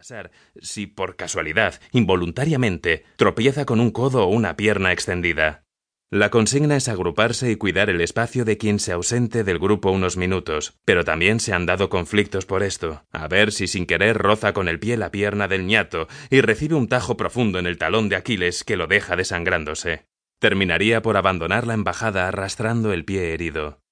pasar si por casualidad, involuntariamente, tropieza con un codo o una pierna extendida. La consigna es agruparse y cuidar el espacio de quien se ausente del grupo unos minutos, pero también se han dado conflictos por esto. A ver si sin querer roza con el pie la pierna del ñato y recibe un tajo profundo en el talón de Aquiles que lo deja desangrándose. Terminaría por abandonar la embajada arrastrando el pie herido.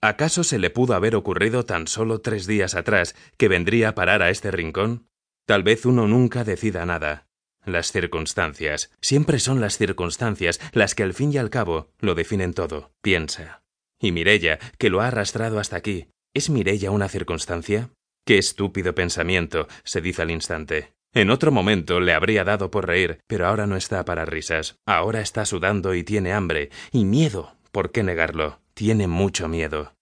¿Acaso se le pudo haber ocurrido tan solo tres días atrás que vendría a parar a este rincón? Tal vez uno nunca decida nada. Las circunstancias. Siempre son las circunstancias las que al fin y al cabo lo definen todo. Piensa. Y Mirella, que lo ha arrastrado hasta aquí. ¿Es Mirella una circunstancia? Qué estúpido pensamiento, se dice al instante. En otro momento le habría dado por reír, pero ahora no está para risas. Ahora está sudando y tiene hambre. Y miedo. ¿Por qué negarlo? Tiene mucho miedo.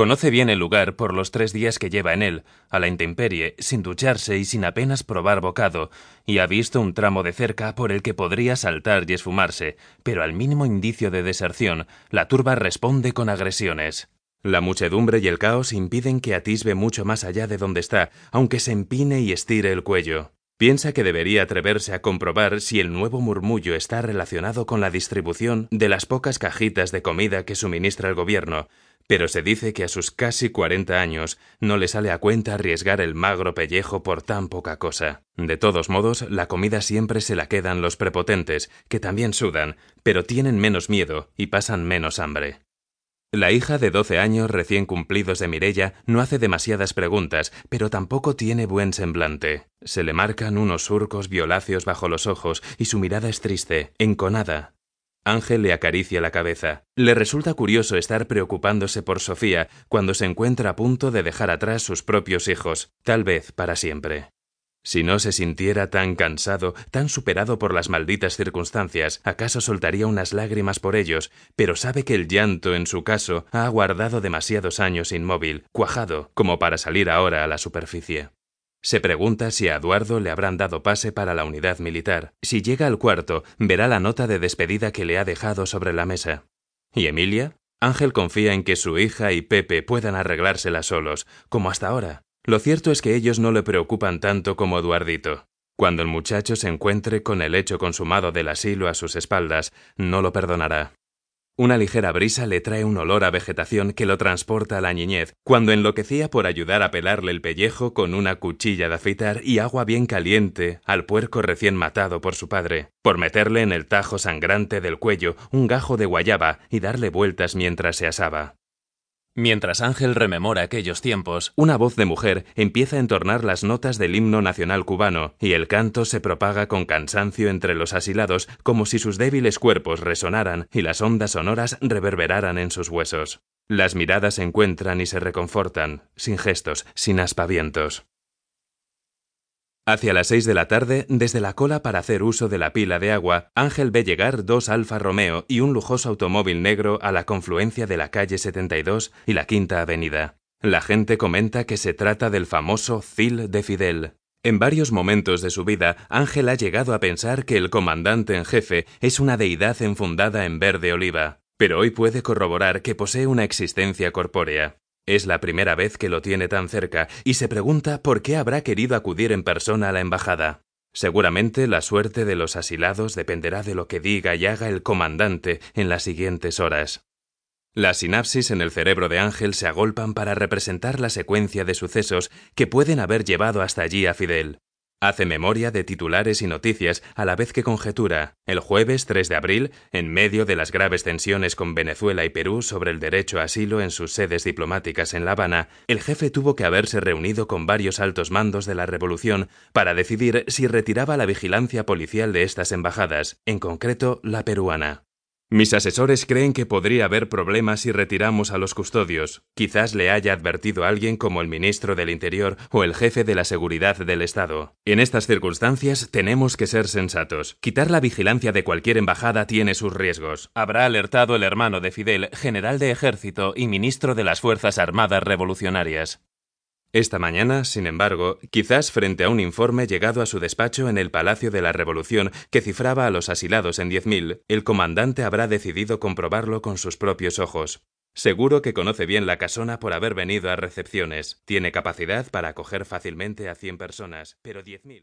Conoce bien el lugar por los tres días que lleva en él, a la intemperie, sin ducharse y sin apenas probar bocado, y ha visto un tramo de cerca por el que podría saltar y esfumarse, pero al mínimo indicio de deserción, la turba responde con agresiones. La muchedumbre y el caos impiden que atisbe mucho más allá de donde está, aunque se empine y estire el cuello. Piensa que debería atreverse a comprobar si el nuevo murmullo está relacionado con la distribución de las pocas cajitas de comida que suministra el gobierno, pero se dice que a sus casi cuarenta años no le sale a cuenta arriesgar el magro pellejo por tan poca cosa. De todos modos, la comida siempre se la quedan los prepotentes, que también sudan, pero tienen menos miedo y pasan menos hambre. La hija de doce años recién cumplidos de Mirella no hace demasiadas preguntas, pero tampoco tiene buen semblante. Se le marcan unos surcos violáceos bajo los ojos y su mirada es triste, enconada, Ángel le acaricia la cabeza. Le resulta curioso estar preocupándose por Sofía cuando se encuentra a punto de dejar atrás sus propios hijos, tal vez para siempre. Si no se sintiera tan cansado, tan superado por las malditas circunstancias, acaso soltaría unas lágrimas por ellos, pero sabe que el llanto, en su caso, ha aguardado demasiados años inmóvil, cuajado, como para salir ahora a la superficie. Se pregunta si a Eduardo le habrán dado pase para la unidad militar. Si llega al cuarto, verá la nota de despedida que le ha dejado sobre la mesa. ¿Y Emilia? Ángel confía en que su hija y Pepe puedan arreglársela solos, como hasta ahora. Lo cierto es que ellos no le preocupan tanto como Eduardito. Cuando el muchacho se encuentre con el hecho consumado del asilo a sus espaldas, no lo perdonará. Una ligera brisa le trae un olor a vegetación que lo transporta a la niñez, cuando enloquecía por ayudar a pelarle el pellejo con una cuchilla de afeitar y agua bien caliente al puerco recién matado por su padre, por meterle en el tajo sangrante del cuello un gajo de guayaba y darle vueltas mientras se asaba. Mientras Ángel rememora aquellos tiempos, una voz de mujer empieza a entornar las notas del himno nacional cubano, y el canto se propaga con cansancio entre los asilados como si sus débiles cuerpos resonaran y las ondas sonoras reverberaran en sus huesos. Las miradas se encuentran y se reconfortan, sin gestos, sin aspavientos. Hacia las seis de la tarde, desde la cola para hacer uso de la pila de agua, Ángel ve llegar dos Alfa Romeo y un lujoso automóvil negro a la confluencia de la calle 72 y la Quinta Avenida. La gente comenta que se trata del famoso Cil de Fidel. En varios momentos de su vida, Ángel ha llegado a pensar que el comandante en jefe es una deidad enfundada en verde oliva, pero hoy puede corroborar que posee una existencia corpórea. Es la primera vez que lo tiene tan cerca y se pregunta por qué habrá querido acudir en persona a la embajada. Seguramente la suerte de los asilados dependerá de lo que diga y haga el comandante en las siguientes horas. Las sinapsis en el cerebro de Ángel se agolpan para representar la secuencia de sucesos que pueden haber llevado hasta allí a Fidel. Hace memoria de titulares y noticias a la vez que conjetura. El jueves 3 de abril, en medio de las graves tensiones con Venezuela y Perú sobre el derecho a asilo en sus sedes diplomáticas en La Habana, el jefe tuvo que haberse reunido con varios altos mandos de la revolución para decidir si retiraba la vigilancia policial de estas embajadas, en concreto la peruana. Mis asesores creen que podría haber problemas si retiramos a los custodios. Quizás le haya advertido alguien como el ministro del Interior o el jefe de la Seguridad del Estado. En estas circunstancias tenemos que ser sensatos. Quitar la vigilancia de cualquier embajada tiene sus riesgos. Habrá alertado el hermano de Fidel, general de ejército y ministro de las Fuerzas Armadas Revolucionarias. Esta mañana, sin embargo, quizás frente a un informe llegado a su despacho en el Palacio de la Revolución que cifraba a los asilados en 10.000, el comandante habrá decidido comprobarlo con sus propios ojos. Seguro que conoce bien la casona por haber venido a recepciones. Tiene capacidad para acoger fácilmente a 100 personas, pero 10.000.